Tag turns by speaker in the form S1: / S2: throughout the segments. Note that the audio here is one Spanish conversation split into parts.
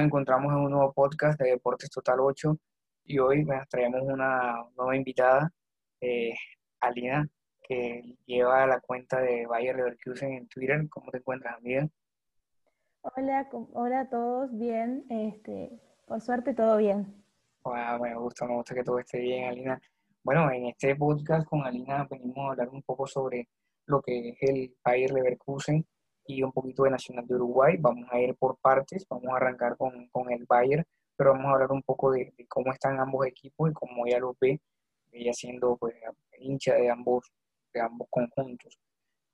S1: Nos encontramos en un nuevo podcast de Deportes Total 8 y hoy nos traemos una nueva invitada, eh, Alina, que lleva la cuenta de Bayer Leverkusen en Twitter. ¿Cómo te encuentras, amiga?
S2: Hola, hola a todos, bien, este, por suerte todo bien.
S1: me gusta, me gusta que todo esté bien, Alina. Bueno, en este podcast con Alina venimos a hablar un poco sobre lo que es el Bayer Leverkusen y un poquito de Nacional de Uruguay. Vamos a ir por partes, vamos a arrancar con, con el Bayer, pero vamos a hablar un poco de, cómo están ambos equipos y cómo ella los ve, ella siendo pues hincha de ambos, de ambos conjuntos.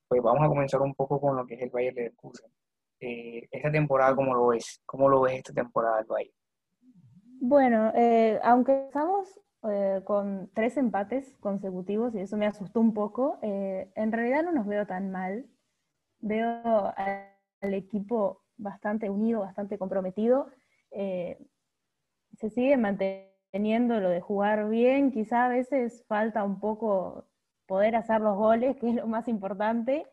S1: Pues vamos a comenzar un poco con lo que es el Bayer Leverkusen. Eh, esta temporada, ¿cómo lo ves? ¿Cómo lo ves esta temporada del Bayern?
S2: Bueno, eh, aunque estamos eh, con tres empates consecutivos y eso me asustó un poco, en realidad no nos veo tan mal veo al equipo bastante unido, bastante comprometido. Eh, se sigue manteniendo lo de jugar bien, quizá a veces falta un poco poder hacer los goles, que es lo más importante,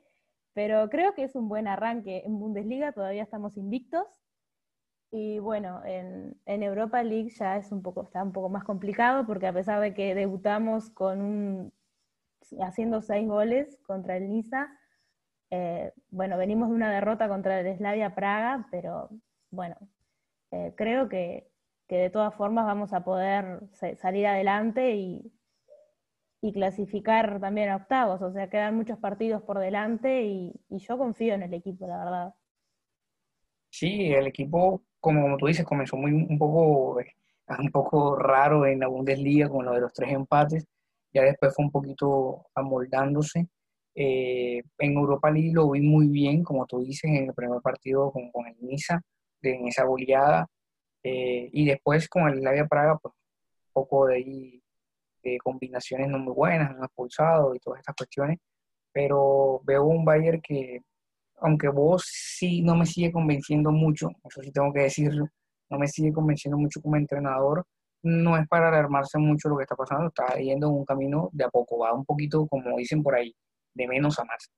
S2: pero creo que es un buen arranque. En Bundesliga todavía estamos invictos. Y bueno, en, Europa League ya es un poco, está un poco más complicado porque a pesar de que debutamos con un, haciendo seis goles contra el Niza, eh, bueno, venimos de una derrota contra el Slavia Praga, pero bueno, eh, creo que, de todas formas vamos a poder salir adelante y, clasificar también a octavos. O sea, quedan muchos partidos por delante y, yo confío en el equipo, la verdad.
S1: Sí, el equipo, como, tú dices, comenzó muy un poco, eh, un poco raro en la Bundesliga con lo de los tres empates. Ya después fue un poquito amoldándose eh, en Europa League lo vi muy bien, como tú dices, en el primer partido con, con el Niza, en esa goleada. Eh, y después con el Slavia Praga, pues un poco de, ahí, combinaciones no muy buenas, no expulsado y todas estas cuestiones. Pero veo un Bayern que, aunque vos sí no me sigue convenciendo mucho, eso sí tengo que decirlo, no me sigue convenciendo mucho como entrenador, no es para alarmarse mucho lo que está pasando, está yendo en un camino de a poco, va un poquito, como dicen por ahí, de menos a más.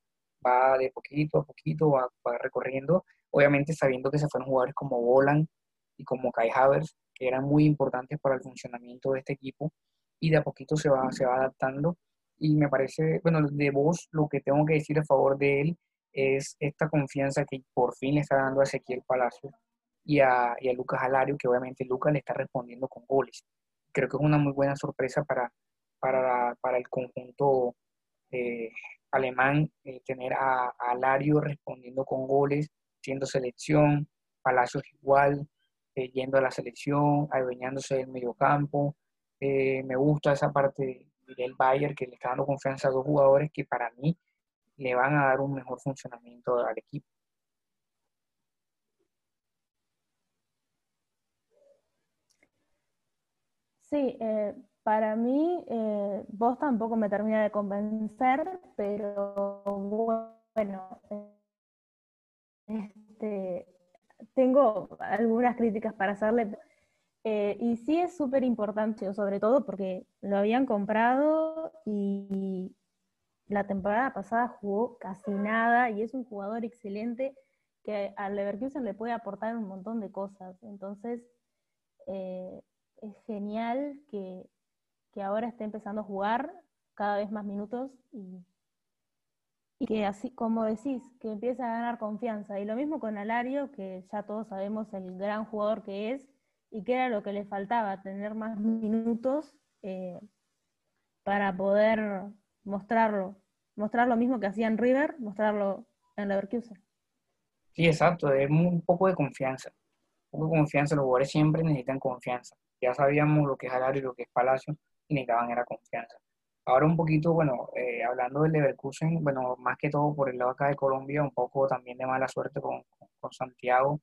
S1: Va de poquito a poquito, va, recorriendo, obviamente sabiendo que se fueron jugadores como Bolan y como Kai Havers, que eran muy importantes para el funcionamiento de este equipo, y de a poquito se va, se va adaptando. Y me parece, bueno, de vos lo que tengo que decir a favor de él es esta confianza que por fin le está dando a Ezequiel Palacio y a, y a Lucas Alario, que obviamente Lucas le está respondiendo con goles. Creo que es una muy buena sorpresa para, para, para el conjunto alemán, eh, tener a, a, Lario respondiendo con goles, siendo selección, Palacios igual, eh, yendo a la selección, adueñándose del mediocampo. Eh, me gusta esa parte del Bayern que le está dando confianza a dos jugadores que para mí le van a dar un mejor funcionamiento al equipo.
S2: Sí, eh, para mí, eh, vos tampoco me termina de convencer, pero bueno, este, tengo algunas críticas para hacerle. Eh, y sí es súper importante, sobre todo porque lo habían comprado y la temporada pasada jugó casi nada y es un jugador excelente que al Leverkusen le puede aportar un montón de cosas. Entonces, eh, es genial que, que ahora esté empezando a jugar cada vez más minutos y, que así como decís, que empiece a ganar confianza. Y lo mismo con Alario, que ya todos sabemos el gran jugador que es y que era lo que le faltaba, tener más minutos eh, para poder mostrarlo, mostrar lo mismo que hacía en River, mostrarlo en Leverkusen.
S1: Sí, exacto, es un poco de confianza. Un poco de confianza, los jugadores siempre necesitan confianza. Ya sabíamos lo que es Alario y lo que es Palacio, y necesitaban era confianza. Ahora un poquito, bueno, eh, hablando del Leverkusen, bueno, más que todo por el lado acá de Colombia, un poco también de mala suerte con, con Santiago,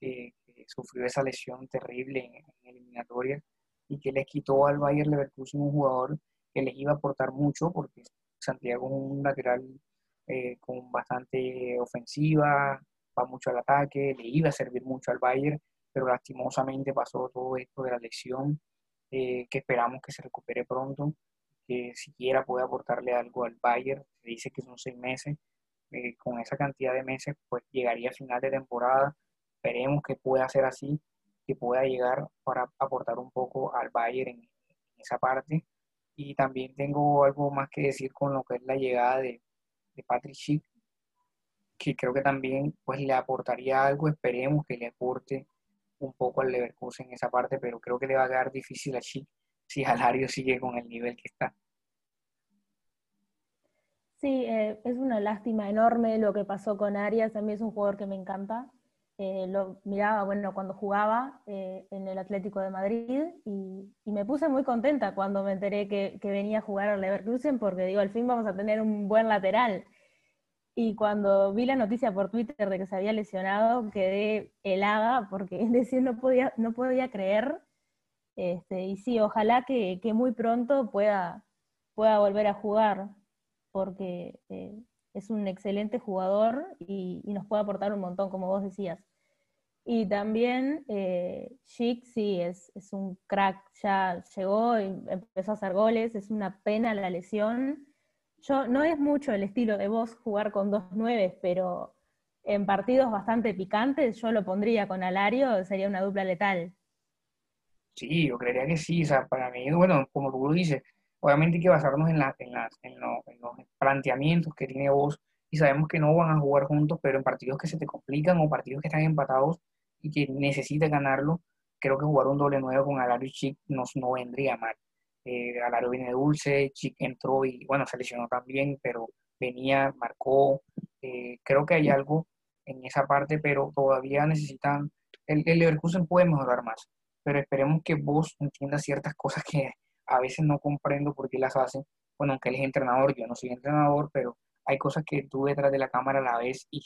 S1: que, sufrió esa lesión terrible en, en eliminatoria y que les quitó al Bayern Leverkusen un jugador que les iba a aportar mucho, porque Santiago es un lateral eh, con bastante ofensiva, va mucho al ataque, le iba a servir mucho al Bayern, pero lastimosamente pasó todo esto de la lesión eh, que esperamos que se recupere pronto, que siquiera pueda aportarle algo al Bayern. Se dice que son seis meses. Eh, con esa cantidad de meses, pues llegaría a final de temporada. Esperemos que pueda ser así que pueda llegar para aportar un poco al Bayern en, esa parte. Y también tengo algo más que decir con lo que es la llegada de, de Patrick Schick, que creo que también pues le aportaría algo, esperemos que le aporte un poco al Leverkusen en esa parte, pero creo que le va a quedar difícil a Schick si Alario sigue con el nivel que está.
S2: Sí, eh, es una lástima enorme lo que pasó con Arias, a mí es un jugador que me encanta. Eh, lo miraba, bueno, cuando jugaba eh, en el Atlético de Madrid y, me puse muy contenta cuando me enteré que, que, venía a jugar al Leverkusen porque digo, al fin vamos a tener un buen lateral. Y cuando vi la noticia por Twitter de que se había lesionado, quedé helada porque es decir, no podía, no podía creer. Este, y sí, ojalá que, que, muy pronto pueda, pueda volver a jugar, porque eh, es un excelente jugador y, nos puede aportar un montón, como vos decías. Y también eh, sí, es, es un crack, ya llegó y empezó a hacer goles, es una pena la lesión yo no es mucho el estilo de vos jugar con dos nueves, pero en partidos bastante picantes yo lo pondría con Alario, sería una dupla letal.
S1: Sí, yo creería que sí, o sea, para mí, bueno, como tú lo dices, obviamente hay que basarnos en, la, en, las, en, los planteamientos que tiene vos y sabemos que no van a jugar juntos, pero en partidos que se te complican o partidos que están empatados y que necesitas ganarlo, creo que jugar un doble nuevo con Alario y Chic no, no vendría mal eh, Alaro viene dulce, Chic entró y bueno, se lesionó también, pero venía, marcó. Eh, creo que hay algo en esa parte, pero todavía necesitan, el, el Leverkusen puede mejorar más, pero esperemos que vos entiendas ciertas cosas que a veces no comprendo por qué las hacen. Bueno, aunque él es entrenador, yo no soy entrenador, pero hay cosas que tú detrás de la cámara la ves y,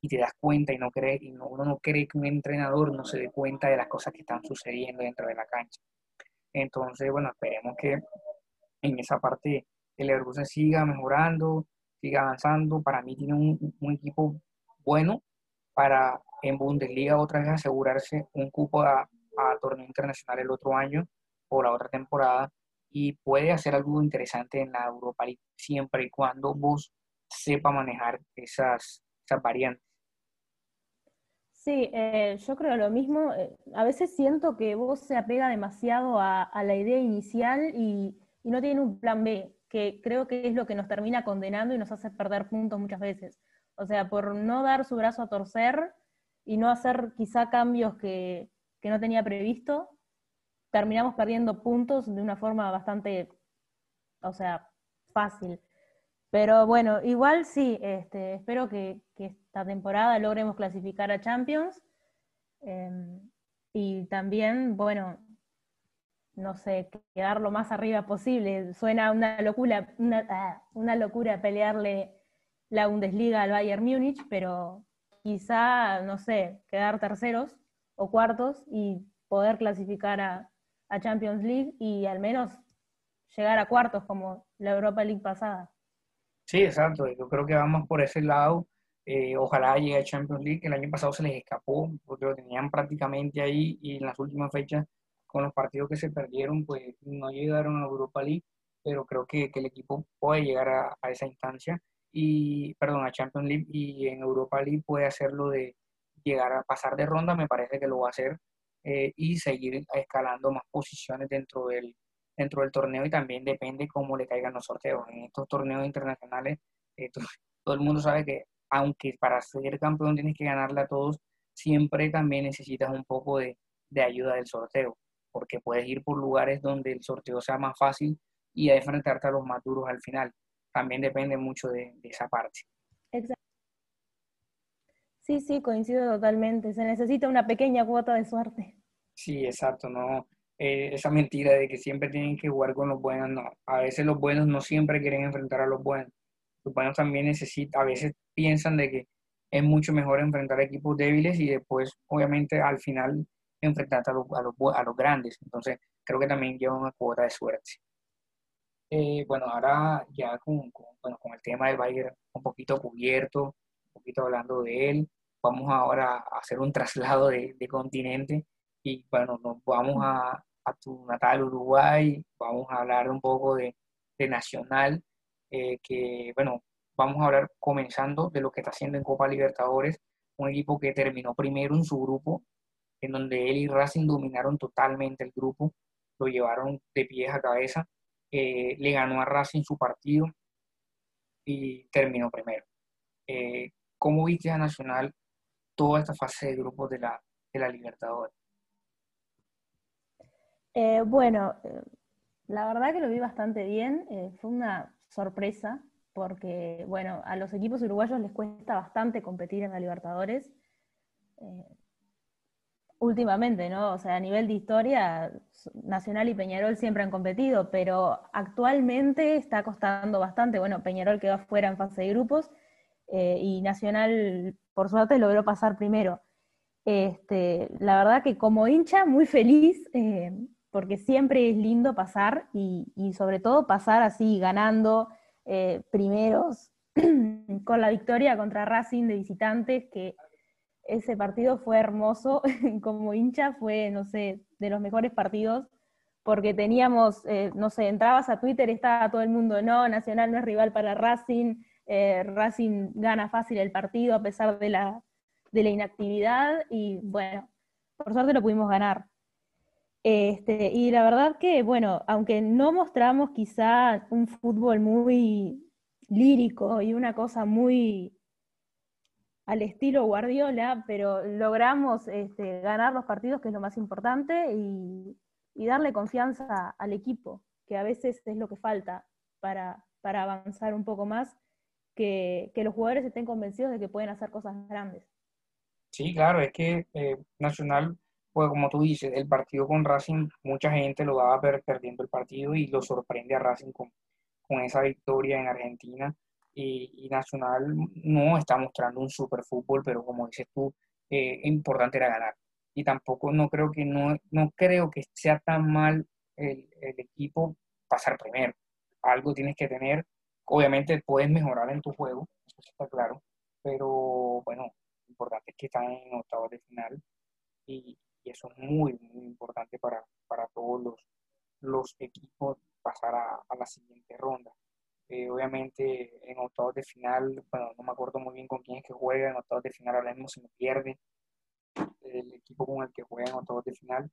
S1: y te das cuenta y no cree, y no, uno no cree que un entrenador no se dé cuenta de las cosas que están sucediendo dentro de la cancha. Entonces, bueno, esperemos que en esa parte el Leverkusen siga mejorando, siga avanzando. Para mí tiene un, equipo bueno para en Bundesliga otra vez asegurarse un cupo a, torneo internacional el otro año o la otra temporada y puede hacer algo interesante en la Europa League siempre y cuando vos sepa manejar esas, esas variantes.
S2: Sí, eh, yo creo lo mismo. Eh, a veces siento que vos se apega demasiado a, la idea inicial y, no tiene un plan B, que creo que es lo que nos termina condenando y nos hace perder puntos muchas veces. O sea, por no dar su brazo a torcer y no hacer quizá cambios que, que no tenía previsto, terminamos perdiendo puntos de una forma bastante, o sea, fácil. Pero bueno, igual sí, este, espero que, esta temporada logremos clasificar a Champions. Em, y también, bueno, no sé, quedar lo más arriba posible. Suena una locura, una, ah, una locura pelearle la Bundesliga al Bayern Múnich, pero quizá, no sé, quedar terceros o cuartos y poder clasificar a, a Champions League y al menos llegar a cuartos como la Europa League pasada.
S1: Sí, exacto. Yo creo que vamos por ese lado. Eh, ojalá llegue a Champions League. El año pasado se les escapó porque lo tenían prácticamente ahí y en las últimas fechas, con los partidos que se perdieron, pues no llegaron a Europa League. Pero creo que, el equipo puede llegar a, a, esa instancia y, perdón, a Champions League y en Europa League puede hacerlo de llegar a pasar de ronda. Me parece que lo va a hacer eh, y seguir escalando más posiciones dentro del dentro del torneo y también depende cómo le caigan los sorteos. En estos torneos internacionales, eh, todo el mundo sabe que aunque para ser campeón tienes que ganarle a todos, siempre también necesitas un poco de, de ayuda del sorteo, porque puedes ir por lugares donde el sorteo sea más fácil y enfrentarte a los más duros al final. También depende mucho de, de esa parte.
S2: Exacto. Sí, sí, coincido totalmente. Se necesita una pequeña cuota de suerte.
S1: Sí, exacto. No, eh, esa mentira de que siempre tienen que jugar con los buenos, no. A veces los buenos no siempre quieren enfrentar a los buenos. Los buenos también necesitan, a veces piensan de que es mucho mejor enfrentar equipos débiles y después, obviamente, al final enfrentarte a los, a los, a los grandes. Entonces, creo que también lleva una cuota de suerte. Eh, bueno, ahora ya con, bueno, con el tema del Bayern un poquito cubierto, un poquito hablando de él, vamos ahora a hacer un traslado de, de continente y bueno, nos vamos a, a tu natal Uruguay, vamos a hablar un poco de, de Nacional, eh, que bueno, vamos a hablar comenzando de lo que está haciendo en Copa Libertadores, un equipo que terminó primero en su grupo en donde él y Racing dominaron totalmente el grupo, lo llevaron de pies a cabeza, eh, le ganó a Racing su partido y terminó primero. Eh, ¿Cómo viste a Nacional toda esta fase de grupos de la, de la Libertadores?
S2: Eh, bueno, la verdad que lo vi bastante bien. fue una sorpresa porque, bueno, a los equipos uruguayos les cuesta bastante competir en la Libertadores últimamente, ¿no? O sea, a nivel de historia, Nacional y Peñarol siempre han competido, pero actualmente está costando bastante. Bueno, Peñarol quedó afuera en fase de grupos eh, y Nacional, por suerte, logró pasar primero. Este, la verdad que como hincha, muy feliz, eh, porque siempre es lindo pasar y, sobre todo pasar así, ganando eh, primeros con la victoria contra Racing de visitantes, que ese partido fue hermoso, como hincha fue, no sé, de los mejores partidos, porque teníamos, eh, no sé, entrabas a Twitter, estaba todo el mundo, no, Nacional no es rival para Racing, eh, Racing gana fácil el partido a pesar de la, de la inactividad, y bueno, por suerte lo pudimos ganar. Este, y la verdad que, bueno, aunque no mostramos quizá un fútbol muy lírico y una cosa muy al estilo Guardiola, pero logramos este, ganar los partidos, que es lo más importante, y, darle confianza al equipo, que a veces es lo que falta para, para avanzar un poco más, que, los jugadores estén convencidos de que pueden hacer cosas grandes.
S1: Sí, claro, es que eh, Nacional, pues como tú dices, el partido con Racing, mucha gente lo daba perdiendo el partido y lo sorprende a Racing con, con esa victoria en Argentina y, Nacional no está mostrando un super fútbol, pero como dices tú, eh, importante era ganar. Y tampoco no creo que no, no creo que sea tan mal el, el equipo pasar primero. Algo tienes que tener. Obviamente puedes mejorar en tu juego, eso está claro, pero bueno, lo importante es que están en octavos de final y, eso es muy, muy importante para, para todos los, los equipos pasar a, a la siguiente ronda. Eh, obviamente en octavos de final, bueno, no me acuerdo muy bien con quién es que juega en octavos de final, ahora mismo se me pierde el equipo con el que juega en octavos de final.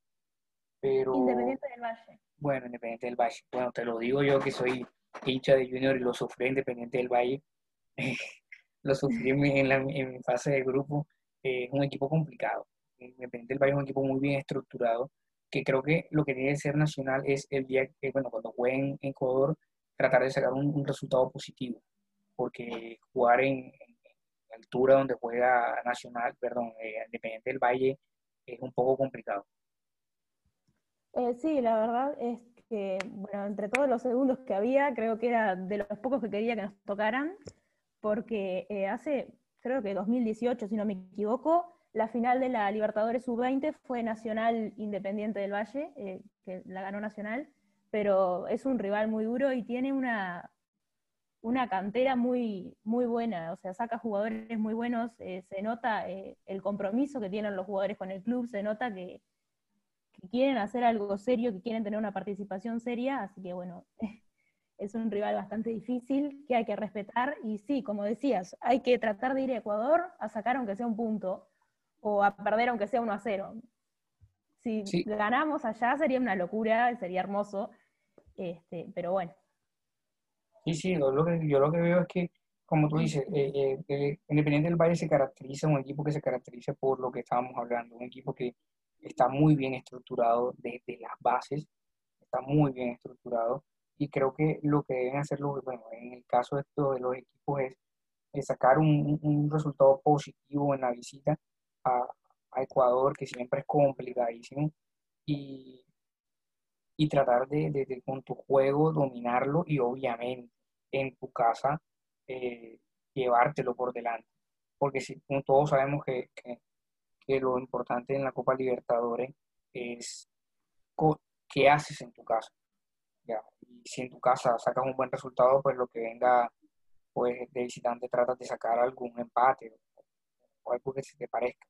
S1: Pero,
S2: Independiente del Valle.
S1: Bueno, Independiente del Valle. Bueno, te lo digo yo que soy hincha de Junior y lo sufrí Independiente del Valle. lo sufrí en, la, en mi fase de grupo. es un equipo complicado. Independiente del Valle es un equipo muy bien estructurado, que creo que lo que tiene que ser nacional es el día que, bueno, cuando jueguen en Ecuador, tratar de sacar un, resultado positivo, porque jugar en, la altura donde juega Nacional, perdón, eh, Independiente del Valle, es un poco complicado.
S2: Eh, sí, la verdad es que, bueno, entre todos los segundos que había, creo que era de los pocos que quería que nos tocaran, porque eh, hace, creo que 2018, si no me equivoco, la final de la Libertadores Sub-20 fue Nacional Independiente del Valle, que la ganó Nacional, pero es un rival muy duro y tiene una, una cantera muy, muy buena, o sea, saca jugadores muy buenos, eh, se nota eh, el compromiso que tienen los jugadores con el club, se nota que, quieren hacer algo serio, que quieren tener una participación seria, así que bueno, es un rival bastante difícil que hay que respetar y sí, como decías, hay que tratar de ir a Ecuador a sacar aunque sea un punto o a perder aunque sea uno a cero. Si ganamos allá sería una locura, sería hermoso, este, pero bueno.
S1: Sí, sí, yo lo, que, yo lo que veo es que, como tú dices, eh, eh, Independiente del Valle se caracteriza, un equipo que se caracteriza por lo que estábamos hablando, un equipo que está muy bien estructurado desde las bases, está muy bien estructurado, y creo que lo que deben hacer, los, bueno, en el caso de, estos, de los equipos es, sacar un, un, resultado positivo en la visita a, Ecuador, que siempre es complicadísimo, y, y tratar de, con tu juego dominarlo y obviamente en tu casa eh, llevártelo por delante. Porque si, todos sabemos que, lo importante en la Copa Libertadores es qué haces en tu casa. ¿ya? Y si en tu casa sacas un buen resultado, pues lo que venga pues, de visitante tratas de sacar algún empate o, algo que se te parezca.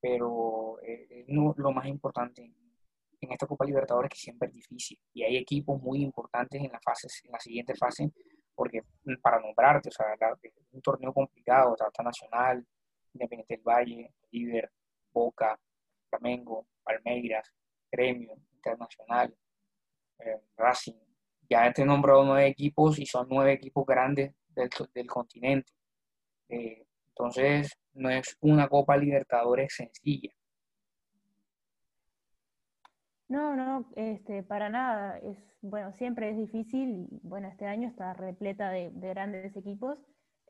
S1: Pero eh, lo más importante en esta Copa Libertadores que siempre es difícil. Y hay equipos muy importantes en la, fase, en la siguiente fase, porque mm, para nombrarte, o sea, es un torneo complicado, Trata Nacional, Independiente del Valle, River, Boca, Flamengo, Palmeiras, Gremio, Internacional, eh, Racing. Ya te he nombrado nueve equipos y son nueve equipos grandes del, del continente. Eh, entonces, no es una Copa Libertadores sencilla.
S2: No, no, este, para nada. Es, bueno, siempre es difícil. Bueno, este año está repleta de, grandes equipos.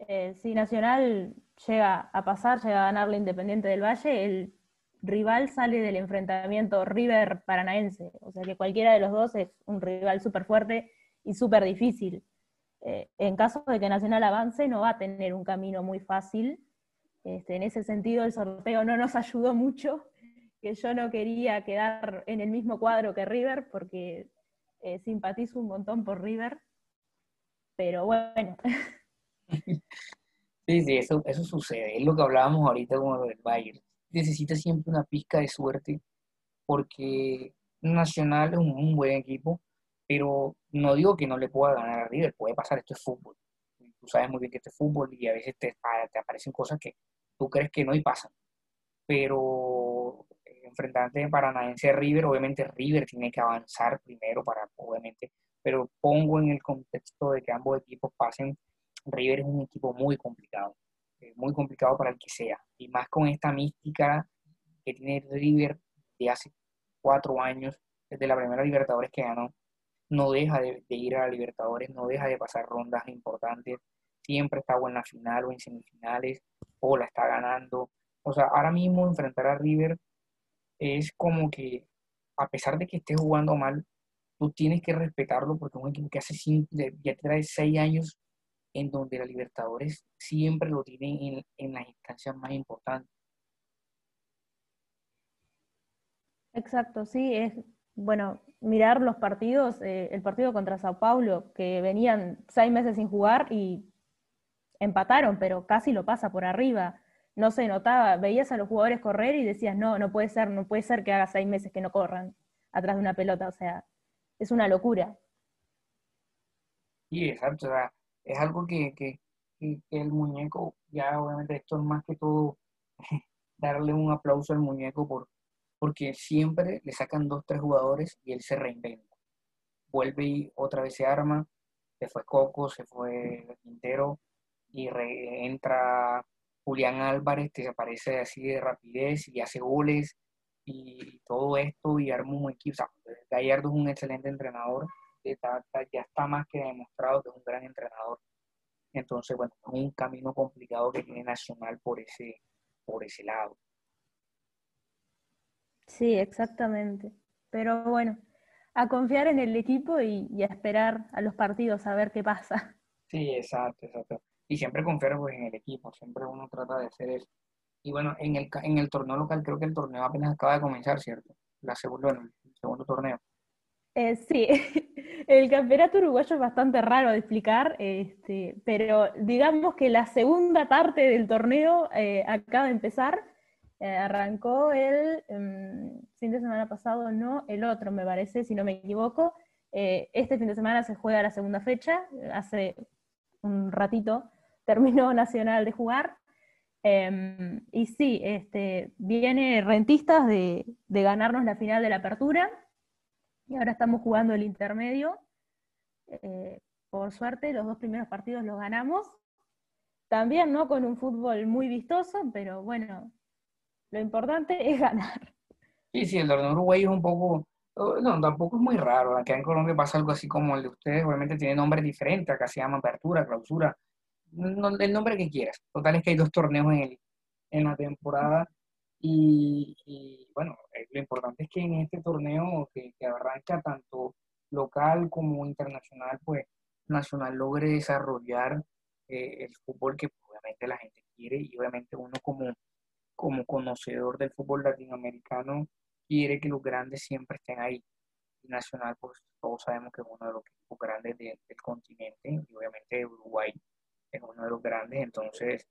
S2: Eh, si Nacional llega a pasar, llega a ganar la Independiente del Valle, el rival sale del enfrentamiento River Paranaense. O sea que cualquiera de los dos es un rival súper fuerte y súper difícil. Eh, en caso de que Nacional avance, no va a tener un camino muy fácil. Este, en ese sentido, el sorteo no nos ayudó mucho, que yo no quería quedar en el mismo cuadro que River, porque eh, simpatizo un montón por River, pero bueno.
S1: Sí, sí, eso, eso sucede. Es lo que hablábamos ahorita con del Bayern. Necesita siempre una pizca de suerte, porque Nacional es un buen equipo, pero no digo que no le pueda ganar a River, puede pasar, esto es fútbol. Tú sabes muy bien que esto es fútbol y a veces te, te aparecen cosas que tú crees que no y pasan. Pero eh, enfrentante Paranaense a River, obviamente River tiene que avanzar primero para, obviamente, pero pongo en el contexto de que ambos equipos pasen, River es un equipo muy complicado, eh, muy complicado para el que sea, y más con esta mística que tiene River de hace cuatro años, desde la primera Libertadores que ganó, no deja de, ir a la Libertadores, no deja de pasar rondas importantes, siempre está o en la final o en semifinales, o la está ganando. O sea, ahora mismo enfrentar a River es como que, a pesar de que esté jugando mal, tú tienes que respetarlo porque es un equipo que hace ya trae seis años en donde la Libertadores siempre lo tiene en, en las instancias más importantes.
S2: Exacto, sí, es bueno, mirar los partidos, eh, el partido contra Sao Paulo, que venían seis meses sin jugar y empataron, pero casi lo pasa por arriba. No se notaba, veías a los jugadores correr y decías, no, no puede ser, no puede ser que haga seis meses que no corran atrás de una pelota, o sea, es una locura.
S1: Sí, exacto, es algo que, que, que el muñeco, ya obviamente esto es más que todo darle un aplauso al muñeco por, porque siempre le sacan dos, tres jugadores y él se reinventa. Vuelve y otra vez se arma, se fue Coco, se fue Quintero y entra Julián Álvarez, que aparece así de rapidez y hace goles y todo esto y arma un equipo. Gallardo es un excelente entrenador, ya está más que demostrado que es un gran entrenador. Entonces, bueno, es un camino complicado que tiene Nacional por ese, por ese lado.
S2: Sí, exactamente. Pero bueno, a confiar en el equipo y, a esperar a los partidos a ver qué pasa.
S1: Sí, exacto, exacto. Y siempre confiar pues, en el equipo, siempre uno trata de hacer eso. Y bueno, en el, en el torneo local creo que el torneo apenas acaba de comenzar, ¿cierto? La segunda, el segundo torneo.
S2: Eh, sí, el campeonato uruguayo es bastante raro de explicar, este, pero digamos que la segunda parte del torneo eh, acaba de empezar eh, arrancó el em, fin de semana pasado, no, el otro me parece, si no me equivoco. Eh, este fin de semana se juega la segunda fecha, hace un ratito terminó Nacional de jugar. Em, y sí, este, viene Rentistas de, de, ganarnos la final de la apertura y ahora estamos jugando el intermedio. Eh, por suerte, los dos primeros partidos los ganamos. También no con un fútbol muy vistoso, pero bueno, lo importante es ganar.
S1: Sí, sí, el torneo Uruguay es un poco, oh, no, tampoco es muy raro. Acá en Colombia pasa algo así como el de ustedes, obviamente tiene nombres diferentes, acá se llama apertura, clausura, el nombre que quieras. Total es que hay dos torneos en, el, en la temporada y, bueno, eh, lo importante es que en este torneo que, que arranca tanto local como internacional, pues Nacional logre desarrollar eh, el fútbol que obviamente la gente quiere y obviamente uno como como conocedor del fútbol latinoamericano, quiere que los grandes siempre estén ahí. Y Nacional, pues todos sabemos que es uno de los equipos grandes del continente y obviamente Uruguay es uno de los grandes, entonces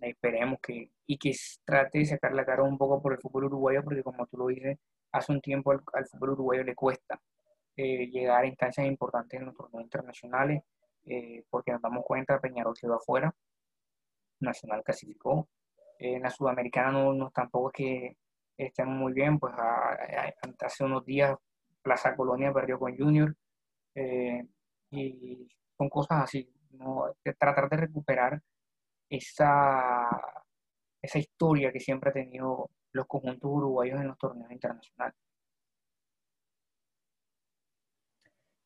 S1: esperemos que y que trate de sacar la cara un poco por el fútbol uruguayo, porque como tú lo dices, hace un tiempo al, fútbol uruguayo le cuesta eh, llegar a instancias importantes en los torneos internacionales, eh, porque nos damos cuenta, Peñarol quedó afuera, Nacional clasificó, en la Sudamericana no, tampoco es que estén muy bien, pues hace unos días Plaza Colonia perdió con Junior, eh, y son cosas así, ¿no? tratar de recuperar esa, esa historia que siempre ha tenido los conjuntos uruguayos en los torneos internacionales.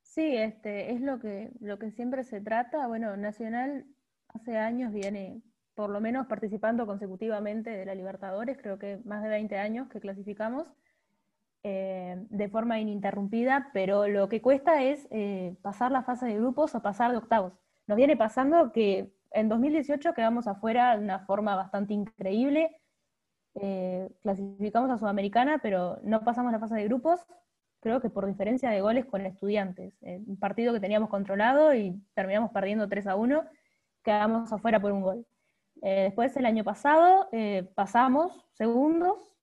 S2: Sí, este, es lo que, lo que siempre se trata. Bueno, Nacional hace años viene por lo menos participando consecutivamente de la Libertadores, creo que más de 20 años que clasificamos eh, de forma ininterrumpida, pero lo que cuesta es eh, pasar la fase de grupos o pasar de octavos. Nos viene pasando que en 2018 quedamos afuera de una forma bastante increíble, eh, clasificamos a Sudamericana, pero no pasamos la fase de grupos, creo que por diferencia de goles con estudiantes. Un partido que teníamos controlado y terminamos perdiendo 3 a 1, quedamos afuera por un gol. Eh, después el año pasado eh, pasamos segundos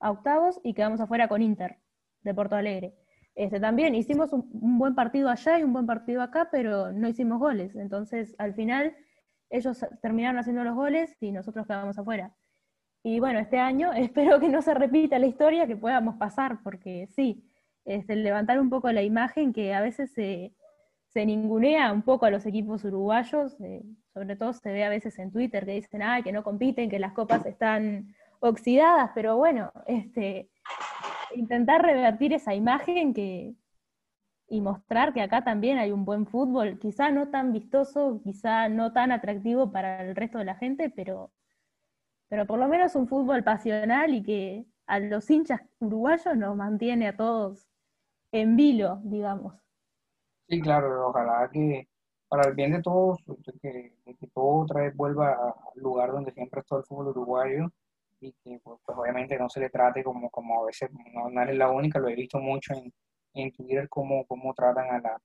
S2: a octavos y quedamos afuera con Inter de Porto Alegre. Este, también hicimos un, un, buen partido allá y un buen partido acá, pero no hicimos goles. Entonces, al final, ellos terminaron haciendo los goles y nosotros quedamos afuera. Y bueno, este año espero que no se repita la historia, que podamos pasar, porque sí, este, levantar un poco la imagen que a veces se, se ningunea un poco a los equipos uruguayos, eh, sobre todo se ve a veces en Twitter que dicen ah, que no compiten, que las copas están oxidadas, pero bueno, este, intentar revertir esa imagen y mostrar que acá también hay un buen fútbol, quizá no tan vistoso, quizá no tan atractivo para el resto de la gente, pero, pero por lo menos un fútbol pasional y que a los hinchas uruguayos nos mantiene a todos en vilo, digamos.
S1: Sí, claro, ojalá que para el bien de todos, que, que todo otra vez vuelva al lugar donde siempre está el fútbol uruguayo y que pues, pues, obviamente no se le trate como, como a veces, no, no es la única, lo he visto mucho en, en Twitter, cómo, cómo tratan a, la,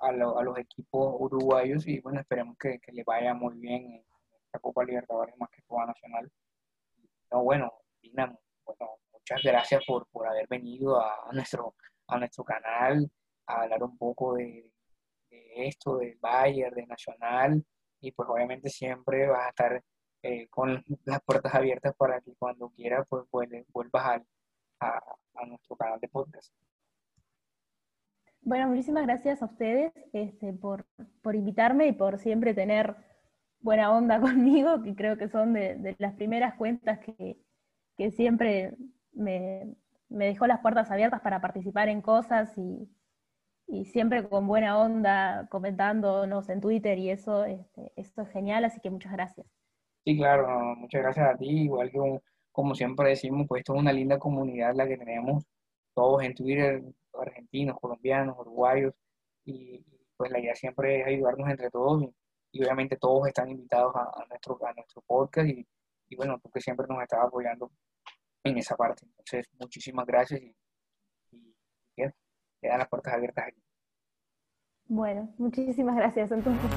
S1: a, a, los equipos uruguayos y bueno, esperemos que, que le vaya muy bien en esta Copa Libertadores más que Copa Nacional. No, bueno, Dina, bueno, muchas gracias por, por haber venido a nuestro a nuestro canal a hablar un poco de, esto, del Bayern, de Nacional, y pues obviamente siempre vas a estar eh, con las puertas abiertas para que cuando quieras pues vuelvas a, nuestro canal de podcast.
S2: Bueno, muchísimas gracias a ustedes este, por, invitarme y por siempre tener buena onda conmigo, que creo que son de, las primeras cuentas que, que siempre me, me dejó las puertas abiertas para participar en cosas y, siempre con buena onda comentándonos en Twitter y eso, este, esto es genial, así que muchas gracias.
S1: Sí, claro, muchas gracias a ti, igual que como siempre decimos, pues esto es una linda comunidad la que tenemos todos en Twitter, argentinos, colombianos, uruguayos, y pues la idea siempre es ayudarnos entre todos y, obviamente todos están invitados a, nuestro, a nuestro podcast y, y bueno, tú que siempre nos estás apoyando en esa parte. Entonces, muchísimas gracias y, y quedan las puertas abiertas aquí.
S2: Bueno, muchísimas gracias entonces.